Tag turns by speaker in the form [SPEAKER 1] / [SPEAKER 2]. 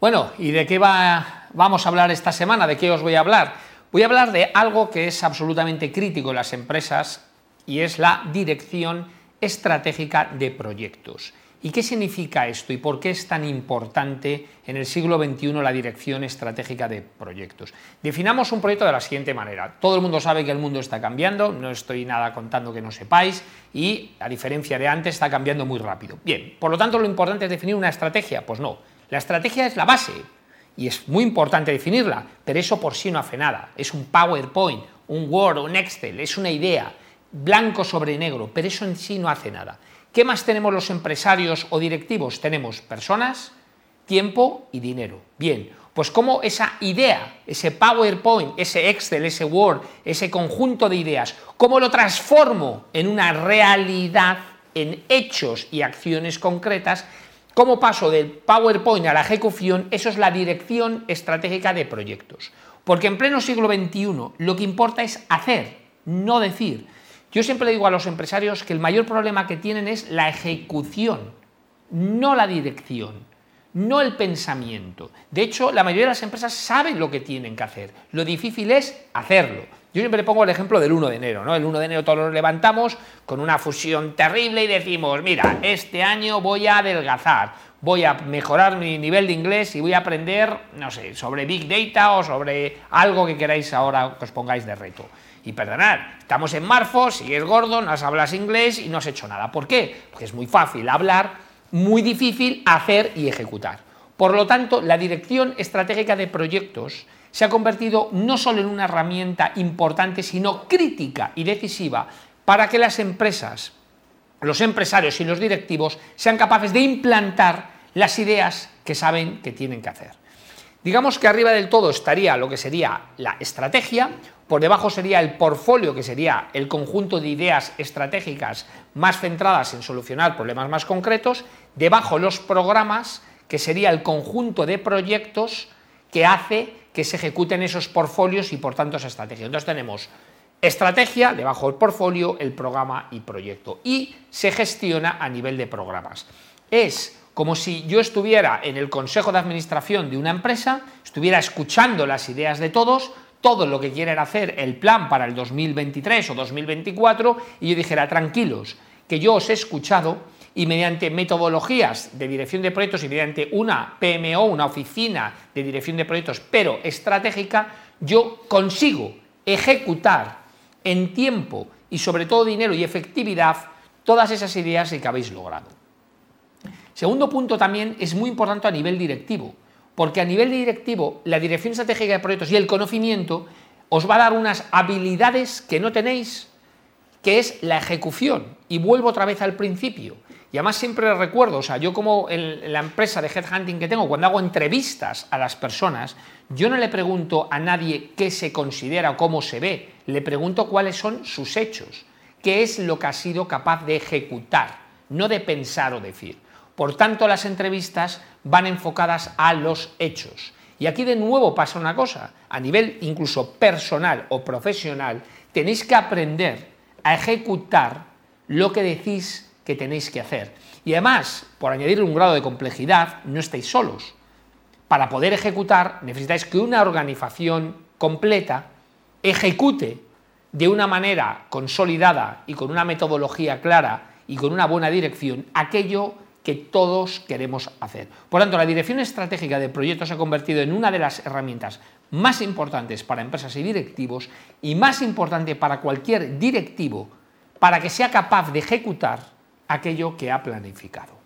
[SPEAKER 1] Bueno, ¿y de qué va, vamos a hablar esta semana? ¿De qué os voy a hablar? Voy a hablar de algo que es absolutamente crítico en las empresas y es la dirección estratégica de proyectos. ¿Y qué significa esto y por qué es tan importante en el siglo XXI la dirección estratégica de proyectos? Definamos un proyecto de la siguiente manera. Todo el mundo sabe que el mundo está cambiando, no estoy nada contando que no sepáis, y a diferencia de antes está cambiando muy rápido. Bien, por lo tanto lo importante es definir una estrategia. Pues no, la estrategia es la base y es muy importante definirla, pero eso por sí no hace nada. Es un PowerPoint, un Word, un Excel, es una idea, blanco sobre negro, pero eso en sí no hace nada. ¿Qué más tenemos los empresarios o directivos? Tenemos personas, tiempo y dinero. Bien, pues como esa idea, ese PowerPoint, ese Excel, ese Word, ese conjunto de ideas, cómo lo transformo en una realidad, en hechos y acciones concretas, cómo paso del PowerPoint a la ejecución, eso es la dirección estratégica de proyectos. Porque en pleno siglo XXI lo que importa es hacer, no decir. Yo siempre le digo a los empresarios que el mayor problema que tienen es la ejecución, no la dirección, no el pensamiento. De hecho, la mayoría de las empresas saben lo que tienen que hacer. Lo difícil es hacerlo. Yo siempre pongo el ejemplo del 1 de enero, ¿no? El 1 de enero todos nos levantamos con una fusión terrible y decimos, mira, este año voy a adelgazar, voy a mejorar mi nivel de inglés y voy a aprender, no sé, sobre Big Data o sobre algo que queráis ahora que os pongáis de reto. Y perdonad, estamos en marzo, sigues gordo, no hablas inglés y no has hecho nada. ¿Por qué? Porque es muy fácil hablar, muy difícil hacer y ejecutar. Por lo tanto, la dirección estratégica de proyectos se ha convertido no solo en una herramienta importante, sino crítica y decisiva para que las empresas, los empresarios y los directivos sean capaces de implantar las ideas que saben que tienen que hacer. Digamos que arriba del todo estaría lo que sería la estrategia, por debajo sería el portfolio, que sería el conjunto de ideas estratégicas más centradas en solucionar problemas más concretos, debajo los programas, que sería el conjunto de proyectos que hace que se ejecuten esos portfolios y por tanto esa estrategia. Entonces tenemos estrategia, debajo del portfolio, el programa y proyecto. Y se gestiona a nivel de programas. Es como si yo estuviera en el consejo de administración de una empresa, estuviera escuchando las ideas de todos, todo lo que quieren hacer, el plan para el 2023 o 2024, y yo dijera, tranquilos, que yo os he escuchado y mediante metodologías de dirección de proyectos y mediante una PMO, una oficina de dirección de proyectos, pero estratégica, yo consigo ejecutar en tiempo y sobre todo dinero y efectividad todas esas ideas que habéis logrado. Segundo punto también es muy importante a nivel directivo, porque a nivel directivo la dirección estratégica de proyectos y el conocimiento os va a dar unas habilidades que no tenéis, que es la ejecución. Y vuelvo otra vez al principio. Y además siempre recuerdo, o sea, yo como en la empresa de headhunting que tengo, cuando hago entrevistas a las personas, yo no le pregunto a nadie qué se considera o cómo se ve, le pregunto cuáles son sus hechos, qué es lo que ha sido capaz de ejecutar, no de pensar o decir. Por tanto, las entrevistas van enfocadas a los hechos. Y aquí de nuevo pasa una cosa, a nivel incluso personal o profesional, tenéis que aprender a ejecutar lo que decís que tenéis que hacer. Y además, por añadir un grado de complejidad, no estáis solos. Para poder ejecutar necesitáis que una organización completa ejecute de una manera consolidada y con una metodología clara y con una buena dirección aquello que todos queremos hacer. Por tanto, la dirección estratégica de proyectos se ha convertido en una de las herramientas más importantes para empresas y directivos y más importante para cualquier directivo para que sea capaz de ejecutar aquello que ha planificado.